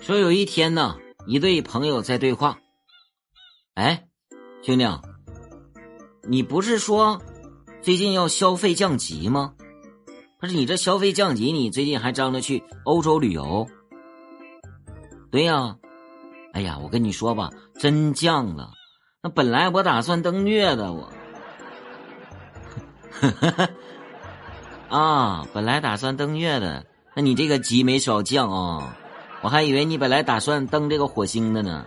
说有一天呢，一对朋友在对话。哎，兄弟，你不是说最近要消费降级吗？不是你这消费降级，你最近还张罗去欧洲旅游？对呀。哎呀，我跟你说吧，真降了。那本来我打算登月的，我。啊，本来打算登月的，那你这个级没少降啊！我还以为你本来打算登这个火星的呢。